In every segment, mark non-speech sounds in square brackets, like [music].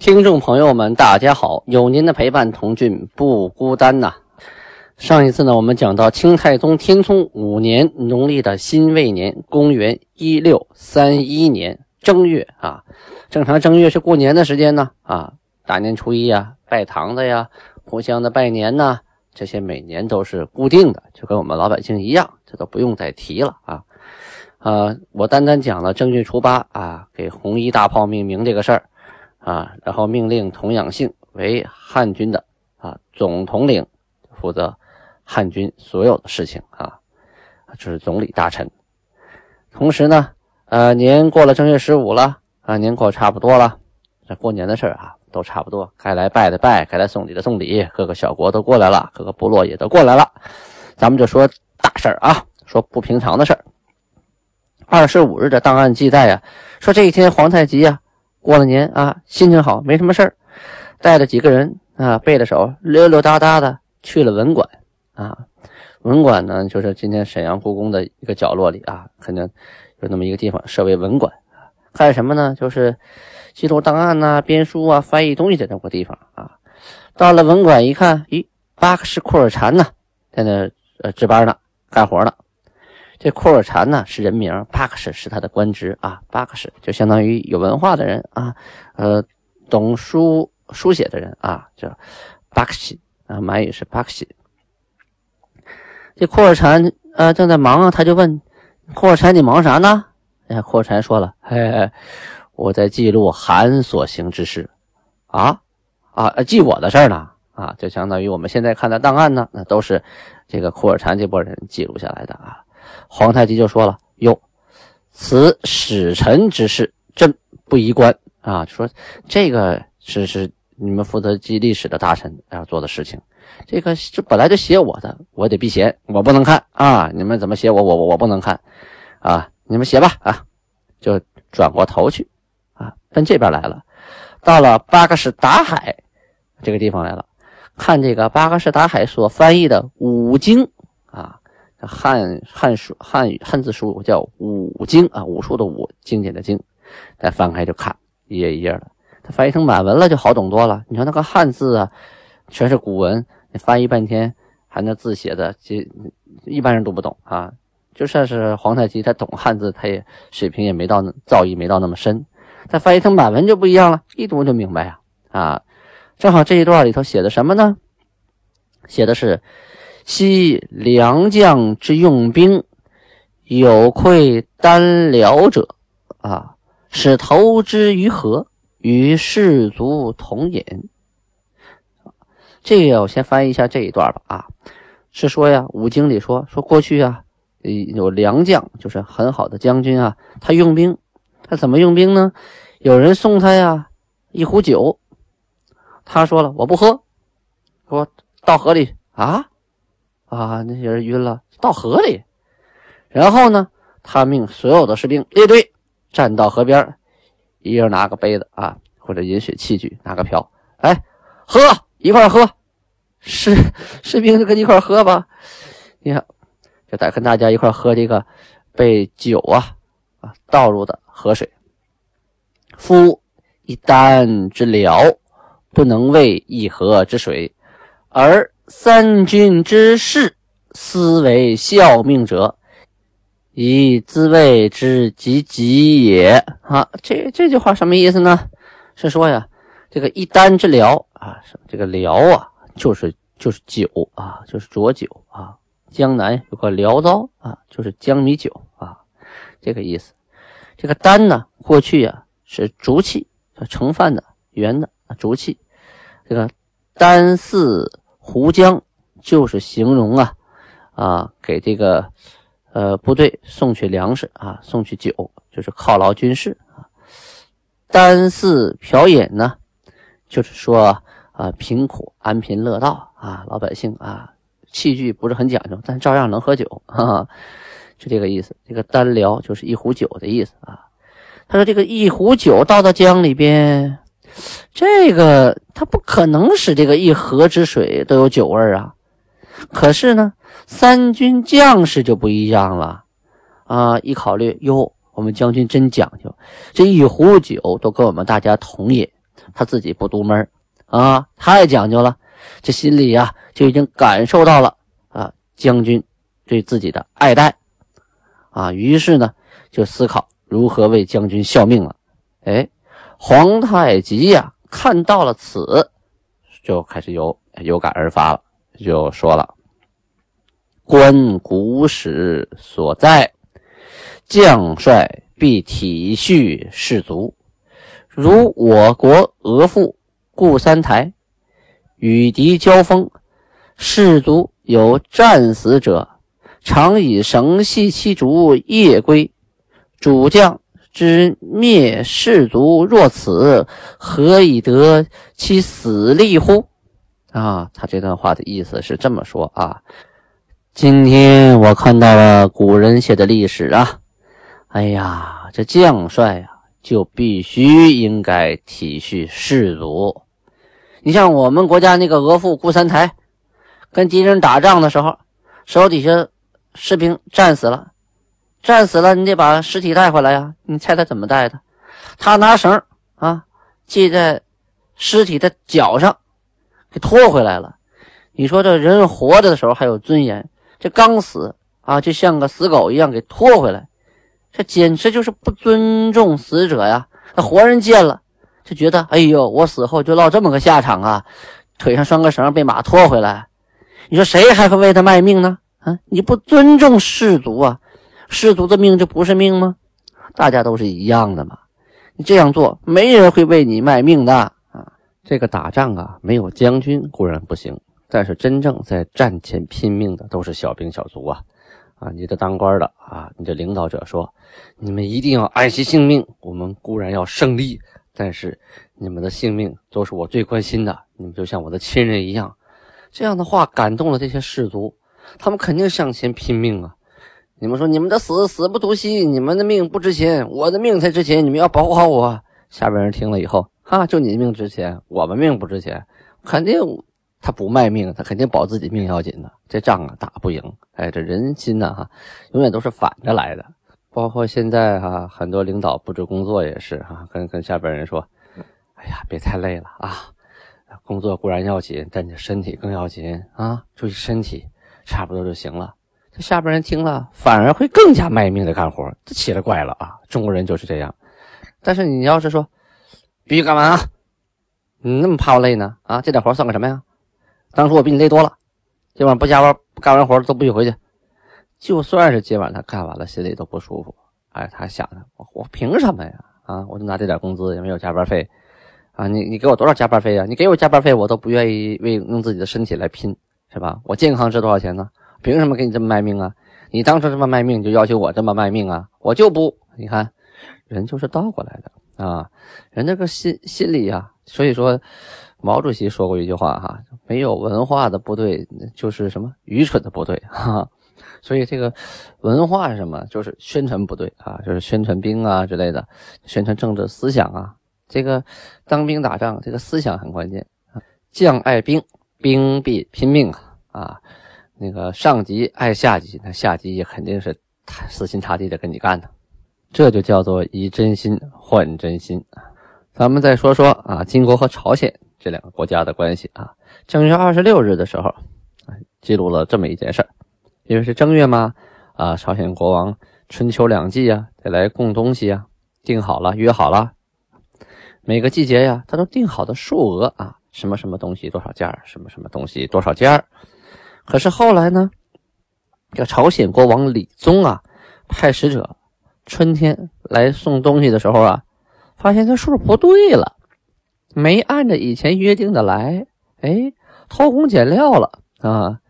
听众朋友们，大家好！有您的陪伴，童俊不孤单呐。上一次呢，我们讲到清太宗天聪五年农历的辛未年，公元一六三一年正月啊。正常正月是过年的时间呢啊，大年初一呀，拜堂的呀，互相的拜年呐，这些每年都是固定的，就跟我们老百姓一样，这都不用再提了啊。呃，我单单讲了正月初八啊，给红衣大炮命名这个事儿。啊，然后命令童养性为汉军的啊总统领，负责汉军所有的事情啊，这是总理大臣。同时呢，呃，年过了正月十五了啊，年过差不多了，这过年的事啊都差不多，该来拜的拜，该来送礼的送礼，各个小国都过来了，各个部落也都过来了。咱们就说大事啊，说不平常的事儿。二十五日的档案记载呀，说这一天皇太极呀。过了年啊，心情好，没什么事儿，带着几个人啊，背着手溜溜达达的去了文馆啊。文馆呢，就是今天沈阳故宫的一个角落里啊，肯定有那么一个地方设为文馆啊。干什么呢？就是记录档案呐、编书啊、翻译东西的那么个地方啊。到了文馆一看，咦，巴克什库尔禅呢，在那呃值班呢，干活呢。这库尔禅呢是人名，巴克什是他的官职啊。巴克什就相当于有文化的人啊，呃，懂书书写的人啊，叫巴克什啊，满语是巴克什。这库尔禅呃正在忙啊，他就问库尔禅：“你忙啥呢？”哎，库尔禅说了：“嘿嘿，我在记录韩所行之事啊啊，记我的事儿呢啊，就相当于我们现在看的档案呢，那都是这个库尔禅这波人记录下来的啊。”皇太极就说了：“哟，此使臣之事，朕不宜观啊。就说这个是是你们负责记历史的大臣要做的事情。这个这本来就写我的，我得避嫌，我不能看啊。你们怎么写我，我我我不能看啊。你们写吧啊。就转过头去啊，奔这边来了。到了巴格什达海这个地方来了，看这个巴格什达海所翻译的五经。”汉汉书汉语汉字书叫五经啊，武术的武，经典的经。再翻开就看一页一页的，它翻译成满文了就好懂多了。你说那个汉字啊，全是古文，你翻译半天，还那字写的，这一般人读不懂啊。就算是皇太极，他懂汉字，他也水平也没到，造诣没到那么深。他翻译成满文就不一样了，一读就明白呀啊！正好这一段里头写的什么呢？写的是。昔良将之用兵，有愧单辽者，啊，使投之于河，与士卒同饮。这个我先翻译一下这一段吧。啊，是说呀，五经里说说过去啊，有良将，就是很好的将军啊，他用兵，他怎么用兵呢？有人送他呀一壶酒，他说了我不喝，说到河里啊。啊，那些人晕了，到河里。然后呢，他命所有的士兵列队站到河边，一人拿个杯子啊，或者饮水器具，拿个瓢，哎喝一块喝。士士兵就跟你一块喝吧。你看，就得跟大家一块喝这个被酒啊啊倒入的河水。夫一丹之疗，不能为一河之水，而。三军之士，斯为效命者，以自卫之及己也。啊，这这句话什么意思呢？是说呀，这个一丹之疗啊，这个疗啊，就是就是酒啊，就是浊酒啊。江南有个辽糟啊，就是江米酒啊，这个意思。这个丹呢，过去啊是竹器，盛饭的圆的竹器。这个丹似。胡江就是形容啊，啊，给这个呃部队送去粮食啊，送去酒，就是犒劳军士啊。单四瓢饮呢，就是说啊，贫苦安贫乐道啊，老百姓啊，器具不是很讲究，但照样能喝酒，哈哈，就这个意思。这个单辽就是一壶酒的意思啊。他说这个一壶酒倒到江里边，这个他不可能使这个一河之水都有酒味啊。可是呢，三军将士就不一样了啊！一考虑，哟，我们将军真讲究，这一壶酒都跟我们大家同饮，他自己不独门啊，太讲究了。这心里呀，就已经感受到了啊，将军对自己的爱戴啊，于是呢，就思考如何为将军效命了。哎，皇太极呀，看到了此，就开始有有感而发了。就说了：“观古史所在，将帅必体恤士卒。如我国额驸顾三台与敌交锋，士卒有战死者，常以绳系其卒夜归。主将之灭士卒若此，何以得其死力乎？”啊，他这段话的意思是这么说啊。今天我看到了古人写的历史啊，哎呀，这将帅呀就必须应该体恤士卒。你像我们国家那个额驸顾三台，跟敌人打仗的时候，手底下士兵战死了，战死了，你得把尸体带回来呀。你猜他怎么带的？他拿绳啊系在尸体的脚上。给拖回来了，你说这人活着的时候还有尊严，这刚死啊，就像个死狗一样给拖回来，这简直就是不尊重死者呀！那活人见了就觉得，哎呦，我死后就落这么个下场啊，腿上拴个绳被马拖回来，你说谁还会为他卖命呢？啊，你不尊重士卒啊，士卒的命就不是命吗？大家都是一样的嘛，你这样做，没人会为你卖命的啊。这个打仗啊，没有将军固然不行，但是真正在战前拼命的都是小兵小卒啊！啊，你这当官的啊，你这领导者说，你们一定要爱惜性命。我们固然要胜利，但是你们的性命都是我最关心的，你们就像我的亲人一样。这样的话感动了这些士卒，他们肯定向前拼命啊！你们说你们的死死不足惜，你们的命不值钱，我的命才值钱，你们要保护好我。下边人听了以后。啊，就你命值钱，我们命不值钱，肯定他不卖命，他肯定保自己命要紧的。这仗啊打不赢，哎，这人心呐哈，永远都是反着来的。包括现在哈，很多领导布置工作也是哈，跟跟下边人说，哎呀，别太累了啊，工作固然要紧，但你身体更要紧啊，注意身体，差不多就行了。这下边人听了，反而会更加卖命的干活，这奇了怪了啊！中国人就是这样。但是你要是说，必须干完啊！你那么怕我累呢？啊，这点活算个什么呀？当初我比你累多了，今晚不加班，干完活都不许回去。就算是今晚他干完了，心里都不舒服。哎，他想着我我凭什么呀？啊，我就拿这点工资，也没有加班费啊！你你给我多少加班费呀？你给我加班费，我都不愿意为用自己的身体来拼，是吧？我健康值多少钱呢？凭什么给你这么卖命啊？你当初这么卖命，就要求我这么卖命啊？我就不，你看，人就是倒过来的。啊，人这个心心里啊，所以说，毛主席说过一句话哈，没有文化的部队就是什么愚蠢的部队哈。所以这个文化是什么？就是宣传部队啊，就是宣传兵啊之类的，宣传政治思想啊。这个当兵打仗，这个思想很关键。将爱兵，兵必拼命啊啊。那个上级爱下级，那下级也肯定是死心塌地的跟你干的。这就叫做以真心换真心。咱们再说说啊，金国和朝鲜这两个国家的关系啊。正月二十六日的时候，啊，记录了这么一件事儿。因为是正月嘛，啊，朝鲜国王春秋两季啊，得来供东西啊，定好了，约好了，每个季节呀，他都定好的数额啊，什么什么东西多少件什么什么东西多少件可是后来呢，这个朝鲜国王李宗啊，派使者。春天来送东西的时候啊，发现这数不对了，没按照以前约定的来，哎，偷工减料了啊！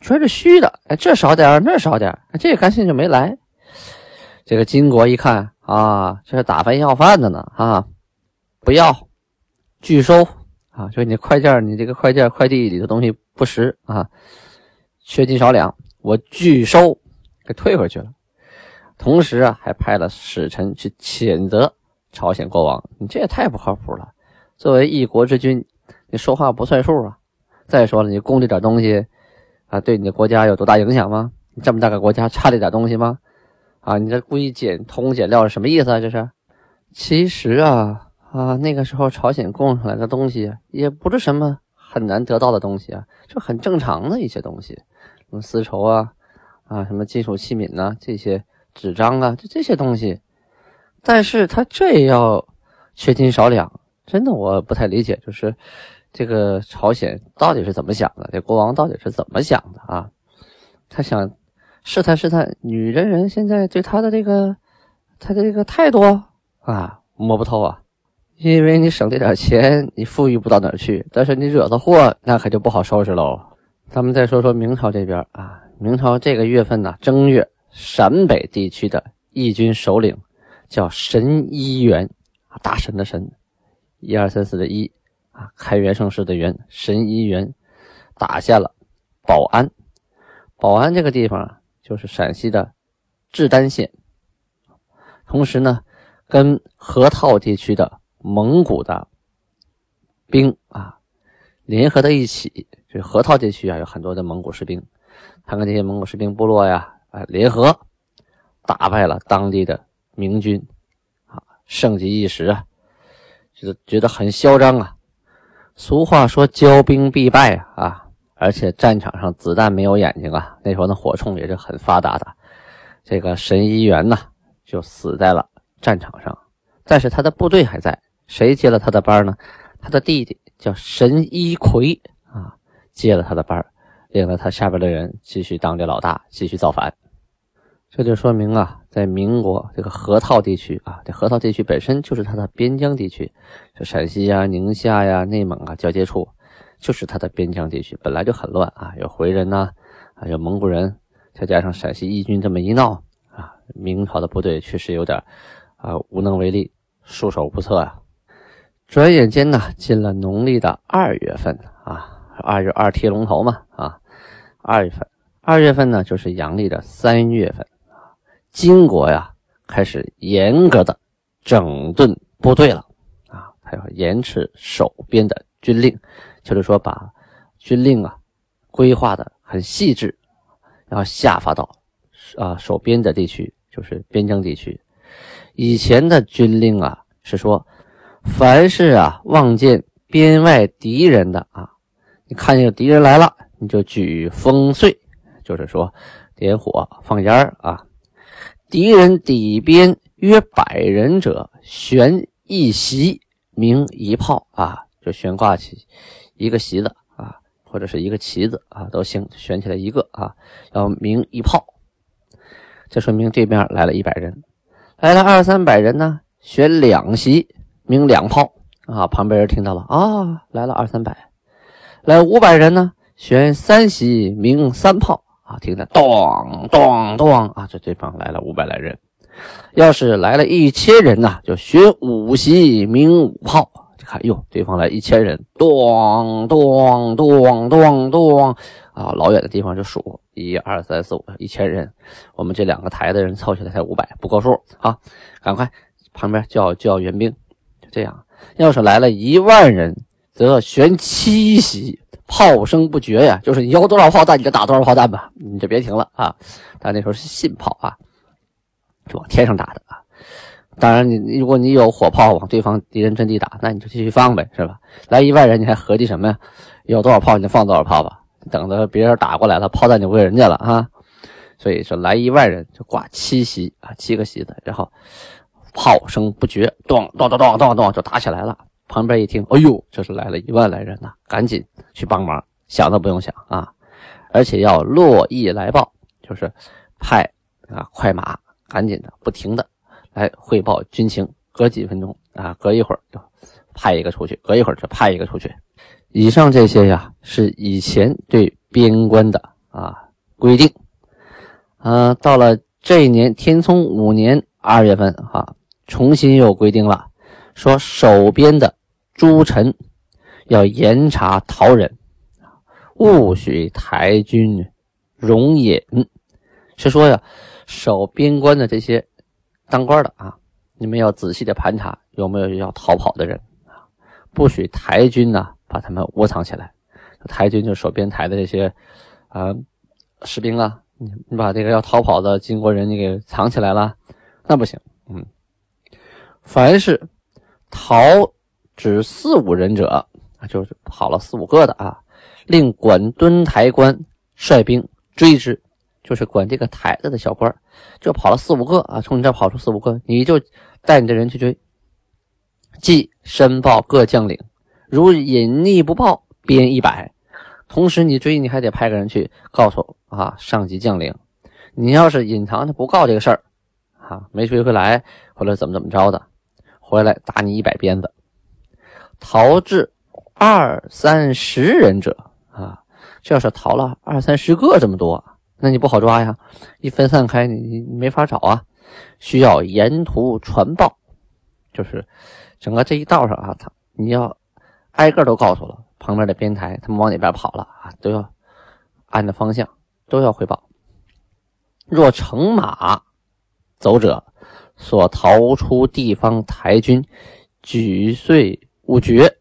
全是虚的，哎，这少点那少点这干脆就没来。这个金国一看啊，这是打发要饭的呢啊，不要拒收啊！啊，就你快件你这个快件快递里的东西不实啊，缺斤少两，我拒收，给退回去了。同时啊，还派了使臣去谴责朝鲜国王，你这也太不靠谱了。作为一国之君，你说话不算数啊！再说了，你供这点东西啊，对你的国家有多大影响吗？你这么大个国家差这点东西吗？啊，你这故意减通减料是什么意思啊？这是？其实啊啊，那个时候朝鲜供上来的东西也不是什么很难得到的东西啊，就很正常的一些东西，什么丝绸啊啊，什么金属器皿呐，这些纸张啊，就这些东西。但是他这也要缺斤少两。真的我不太理解，就是这个朝鲜到底是怎么想的？这国王到底是怎么想的啊？他想试探试探女真人现在对他的这个他的这个态度啊，摸不透啊。因为你省这点钱，你富裕不到哪儿去，但是你惹的祸，那可就不好收拾喽。咱们再说说明朝这边啊，明朝这个月份呢，正月，陕北地区的义军首领叫神医元，大神的神。一二三四的一啊，开元盛世的元，神医元打下了保安。保安这个地方就是陕西的志丹县。同时呢，跟河套地区的蒙古的兵啊联合在一起，就河套地区啊有很多的蒙古士兵，他跟这些蒙古士兵部落呀啊联合打败了当地的明军啊，盛极一时啊。就觉得很嚣张啊！俗话说“骄兵必败”啊，而且战场上子弹没有眼睛啊。那时候那火铳也是很发达的。这个神医元呢，就死在了战场上，但是他的部队还在。谁接了他的班呢？他的弟弟叫神医魁啊，接了他的班，领了他下边的人继续当这老大，继续造反。这就说明啊，在民国这个河套地区啊，这河套地区本身就是他的边疆地区，这陕西呀、宁夏呀、内蒙啊交接处，就是他的边疆地区，本来就很乱啊，有回人呐，啊有蒙古人，再加上陕西义军这么一闹啊，明朝的部队确实有点啊无能为力，束手无策啊。转眼间呢，进了农历的二月份啊，二月二贴龙头嘛啊，二月份，二月份呢就是阳历的三月份啊。金国呀，开始严格的整顿部队了啊，还要严持守边的军令，就是说把军令啊规划的很细致，然后下发到啊守边的地区，就是边疆地区。以前的军令啊是说，凡是啊望见边外敌人的啊，你看见敌人来了，你就举烽燧，就是说点火放烟啊。敌人底边约百人者，悬一席，鸣一炮啊，就悬挂起一个席子啊，或者是一个旗子啊，都行，悬起来一个啊，要鸣一炮，这说明对面来了一百人，来了二三百人呢，悬两席，鸣两炮啊，旁边人听到了啊，来了二三百，来五百人呢，选三席，鸣三炮。啊，听着，咚咚咚啊！这对方来了五百来人，要是来了一千人呢，就学五席鸣五炮。就看，哟，对方来一千人，咚咚咚咚咚啊！老远的地方就数，一二三四五，一千人。我们这两个台的人凑起来才五百，不够数啊！赶快旁边叫叫援兵。这样，要是来了一万人，则悬七席。炮声不绝呀，就是你有多少炮弹你就打多少炮弹吧，你就别停了啊！但那时候是信炮啊，就往天上打的啊。当然，你如果你有火炮往对方敌人阵地打，那你就继续放呗，是吧？来一万人你还合计什么呀？有多少炮你就放多少炮吧，等着别人打过来了，炮弹就归人家了啊。所以说来一万人就挂七席啊，七个席子，然后炮声不绝，咚咚咚咚咚咚就打起来了。旁边一听，哎呦，这是来了一万来人呐！赶紧去帮忙，想都不用想啊！而且要络绎来报，就是派啊快马，赶紧的，不停的来汇报军情。隔几分钟啊，隔一会儿就派一个出去，隔一会儿就派一个出去。以上这些呀，是以前对边关的啊规定。啊，到了这一年天聪五年二月份哈，重新又规定了，说守边的。诸臣要严查逃人，勿许台军容隐。是说呀，守边关的这些当官的啊，你们要仔细的盘查有没有要逃跑的人啊，不许台军呢把他们窝藏起来。台军就守边台的这些啊士兵啊，你你把这个要逃跑的金国人你给藏起来了，那不行。嗯，凡是逃只四五人者，就是跑了四五个的啊，令管敦台官率兵追之。就是管这个台子的小官，就跑了四五个啊，从你这跑出四五个，你就带你的人去追。即申报各将领，如隐匿不报，鞭一百。同时你追，你还得派个人去告诉啊上级将领，你要是隐藏他不告这个事儿，啊没追回来或者怎么怎么着的，回来打你一百鞭子。逃至二三十人者啊，这要是逃了二三十个这么多。那你不好抓呀，一分散开，你你没法找啊，需要沿途传报，就是整个这一道上啊，他你要挨个都告诉了旁边的边台，他们往哪边跑了啊，都要按着方向都要汇报。若乘马走者，所逃出地方台军，举碎勿绝，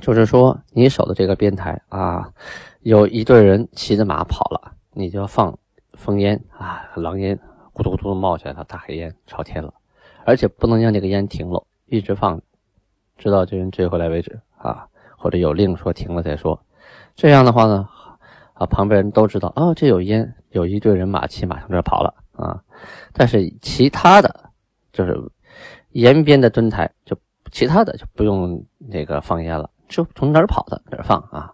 就是说你守的这个边台啊，有一队人骑着马跑了，你就要放。烽烟啊，狼烟咕嘟咕嘟冒起来了，大黑烟朝天了，而且不能让这个烟停了，一直放，直到这人追回来为止啊，或者有令说停了再说。这样的话呢，啊，旁边人都知道哦，这有烟，有一队人马骑马从这跑了啊。但是其他的，就是沿边的墩台，就其他的就不用那个放烟了，就从哪儿跑的哪儿放啊。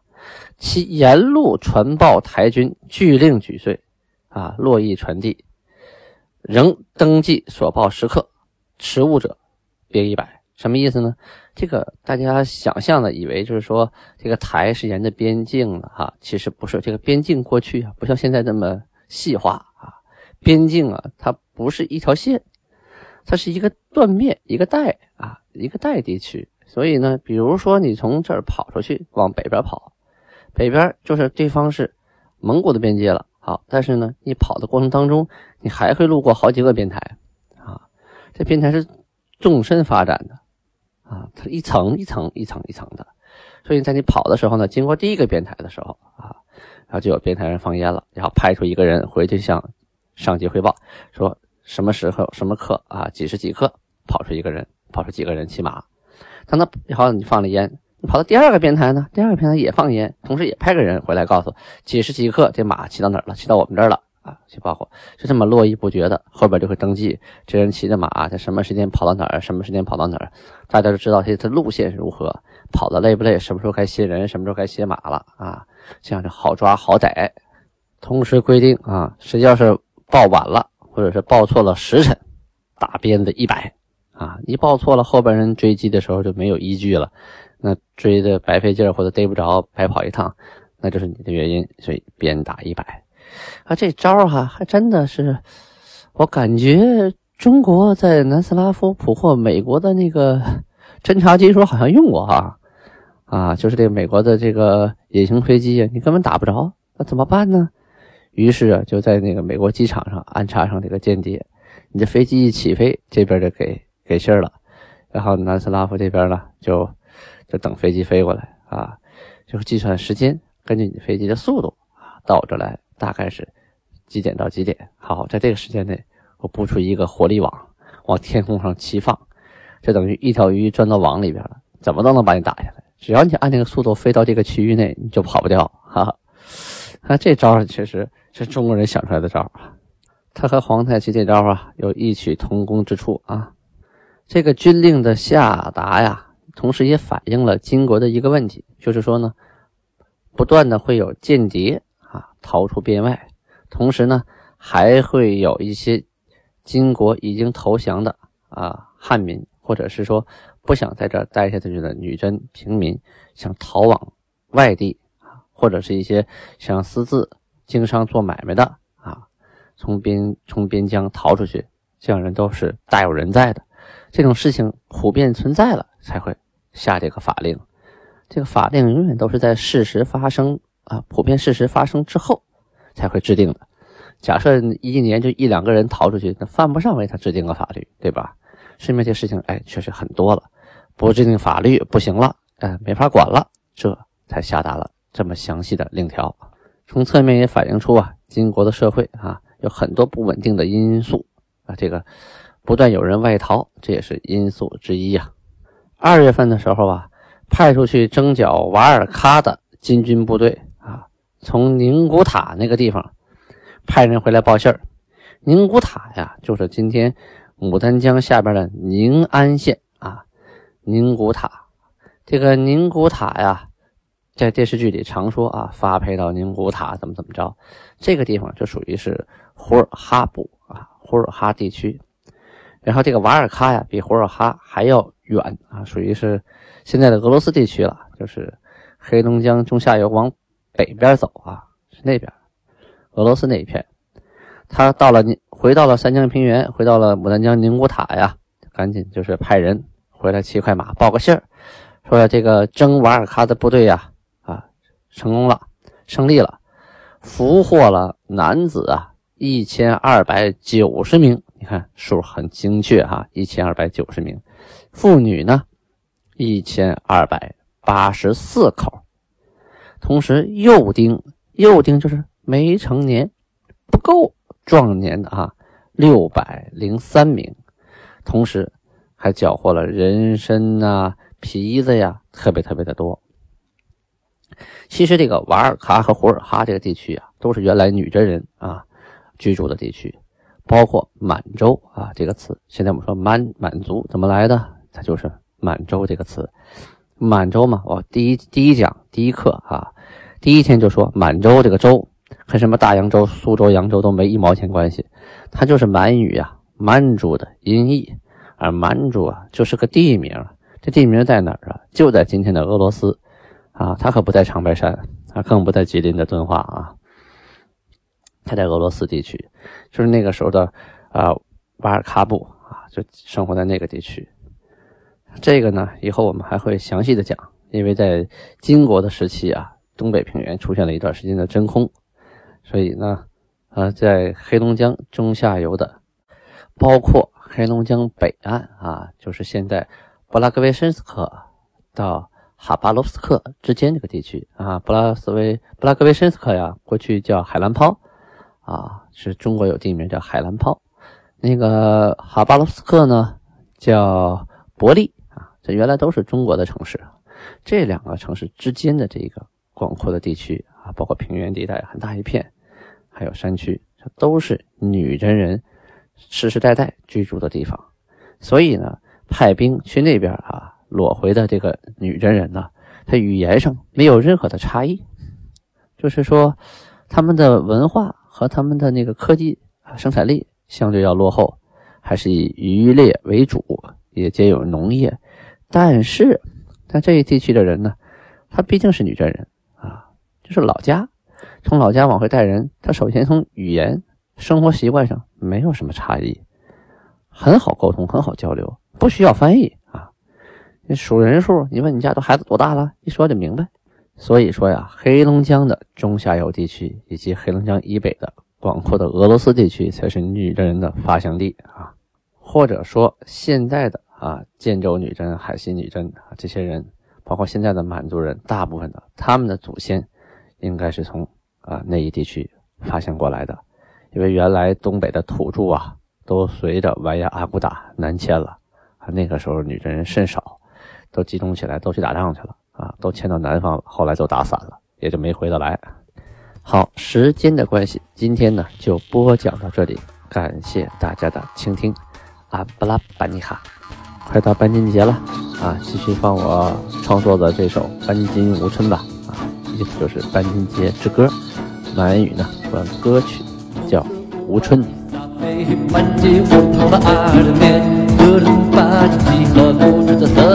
其沿路传报台军，据令举岁。啊，洛邑传递，仍登记所报时刻，持物者，别一百。什么意思呢？这个大家想象的，以为就是说这个台是沿着边境的哈，其实不是。这个边境过去啊，不像现在这么细化啊。边境啊，它不是一条线，它是一个断面，一个带啊，一个带地区。所以呢，比如说你从这儿跑出去，往北边跑，北边就是对方是蒙古的边界了。好，但是呢，你跑的过程当中，你还会路过好几个边台，啊，这边台是纵深发展的，啊，它一层一层一层一层的，所以在你跑的时候呢，经过第一个边台的时候，啊，然后就有边台人放烟了，然后派出一个人回去向上级汇报，说什么时候什么刻啊，几时几刻跑出一个人，跑出几个人骑马，等到然后你放了烟。你跑到第二个边台呢？第二个边台也放烟，同时也派个人回来告诉几时几刻这马骑到哪儿了，骑到我们这儿了啊，去报告，就这么络绎不绝的，后边就会登记这人骑着马在什么时间跑到哪儿，什么时间跑到哪儿，大家都知道他的路线是如何，跑的累不累，什么时候该歇人，什么时候该歇马了啊，这样就好抓好逮。同时规定啊，谁要是报晚了，或者是报错了时辰，打鞭子一百啊，一报错了，后边人追击的时候就没有依据了。那追的白费劲儿或者逮不着，白跑一趟，那就是你的原因，所以鞭打一百。啊，这招哈还真的是，我感觉中国在南斯拉夫捕获美国的那个 [laughs] 侦察机时候好像用过哈。啊，就是这个美国的这个隐形飞机啊，你根本打不着，那怎么办呢？于是啊，就在那个美国机场上安插上这个间谍，你这飞机一起飞，这边就给给信儿了，然后南斯拉夫这边呢就。就等飞机飞过来啊，就是计算时间，根据你飞机的速度啊，到这来大概是几点到几点？好，在这个时间内，我布出一个火力网，往天空上齐放，就等于一条鱼钻到网里边了，怎么都能把你打下来。只要你按那个速度飞到这个区域内，你就跑不掉。哈哈，那这招确实是中国人想出来的招啊，他和皇太极这招啊有异曲同工之处啊。这个军令的下达呀。同时也反映了金国的一个问题，就是说呢，不断的会有间谍啊逃出边外，同时呢，还会有一些金国已经投降的啊汉民，或者是说不想在这待下去的女真平民，想逃往外地，或者是一些想私自经商做买卖的啊，从边从边疆逃出去，这样人都是大有人在的，这种事情普遍存在了才会。下这个法令，这个法令永远都是在事实发生啊，普遍事实发生之后才会制定的。假设一年就一两个人逃出去，那犯不上为他制定个法律，对吧？身边这事情，哎，确实很多了，不制定法律不行了，哎，没法管了，这才下达了这么详细的令条。从侧面也反映出啊，金国的社会啊，有很多不稳定的因素啊，这个不断有人外逃，这也是因素之一呀。二月份的时候啊，派出去征剿瓦尔喀的金军部队啊，从宁古塔那个地方。派人回来报信儿，宁古塔呀，就是今天牡丹江下边的宁安县啊。宁古塔，这个宁古塔呀，在电视剧里常说啊，发配到宁古塔怎么怎么着。这个地方就属于是胡尔哈部啊，胡尔哈地区。然后这个瓦尔喀呀，比胡尔哈还要远啊，属于是现在的俄罗斯地区了，就是黑龙江中下游往北边走啊，是那边。俄罗斯那一片，他到了你回到了三江平原，回到了牡丹江宁古塔呀，赶紧就是派人回来骑快马报个信儿，说这个征瓦尔喀的部队呀，成功了，胜利了，俘获了男子啊一千二百九十名，你看数很精确哈，一千二百九十名，妇女呢一千二百八十四口，同时幼丁幼丁就是。没成年、不够壮年的啊，六百零三名，同时还缴获了人参呐、皮子呀，特别特别的多。其实这个瓦尔喀和胡尔哈这个地区啊，都是原来女真人啊居住的地区，包括满洲啊这个词，现在我们说满满族怎么来的？它就是满洲这个词。满洲嘛，我第一第一讲第一课啊，第一天就说满洲这个州。和什么大洋洲、苏州、扬州都没一毛钱关系，它就是满语啊，满族的音译，而满族啊就是个地名，这地名在哪儿啊？就在今天的俄罗斯啊，他可不在长白山，他更不在吉林的敦化啊，他在俄罗斯地区，就是那个时候的啊瓦尔喀布啊，就生活在那个地区。这个呢，以后我们还会详细的讲，因为在金国的时期啊，东北平原出现了一段时间的真空。所以呢，呃，在黑龙江中下游的，包括黑龙江北岸啊，就是现在布拉格维申斯克到哈巴罗夫斯克之间这个地区啊，布拉斯维布拉格维申斯克呀，过去叫海兰泡啊，是中国有地名叫海兰泡。那个哈巴罗夫斯克呢，叫伯利啊，这原来都是中国的城市。这两个城市之间的这个广阔的地区。啊，包括平原地带很大一片，还有山区，这都是女真人世世代代居住的地方。所以呢，派兵去那边啊，裸回的这个女真人呢，他语言上没有任何的差异，就是说，他们的文化和他们的那个科技生产力相对要落后，还是以渔猎为主，也兼有农业。但是，在这一地区的人呢，他毕竟是女真人啊。就是老家，从老家往回带人，他首先从语言、生活习惯上没有什么差异，很好沟通，很好交流，不需要翻译。数人数，你问你家都孩子多大了，一说就明白。所以说呀，黑龙江的中下游地区以及黑龙江以北的广阔的俄罗斯地区，才是女真人的发祥地啊。或者说，现在的啊，建州女真、海西女真啊，这些人，包括现在的满族人，大部分的他们的祖先。应该是从啊那一地区发现过来的，因为原来东北的土著啊，都随着完颜阿骨打南迁了啊。那个时候女真人甚少，都集中起来都去打仗去了啊，都迁到南方了。后来就打散了，也就没回得来。好，时间的关系，今天呢就播讲到这里，感谢大家的倾听。阿布拉巴尼哈，快到班金节了啊，继续放我创作的这首《班金无春》吧。意思就是《班金节之歌》，满语呢，管歌曲叫《无春》。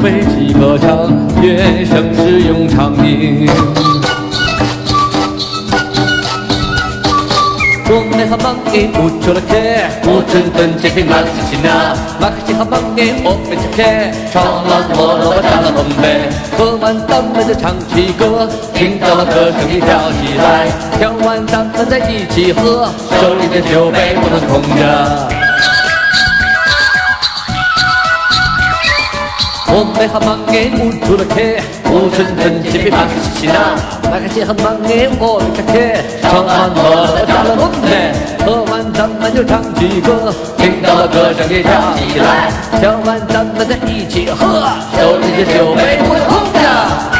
酒杯齐歌唱，愿盛世永长宁。我们好忙诶，不出了客，不准蹲这边马克西那，马克西好忙诶，我们吃客，唱完我了打了红杯，喝完咱们就唱起歌，听到了歌声你跳起来，跳完咱们再一起喝，手里的酒杯不能空着。着。我们好忙诶，不出了客，不准蹲这边马克西那，马克西好忙诶，我们吃客，唱完我打了红杯，喝完咱们就唱起歌，听到了歌声也跳起来，跳完咱们再一起喝，手里的酒杯不能空着。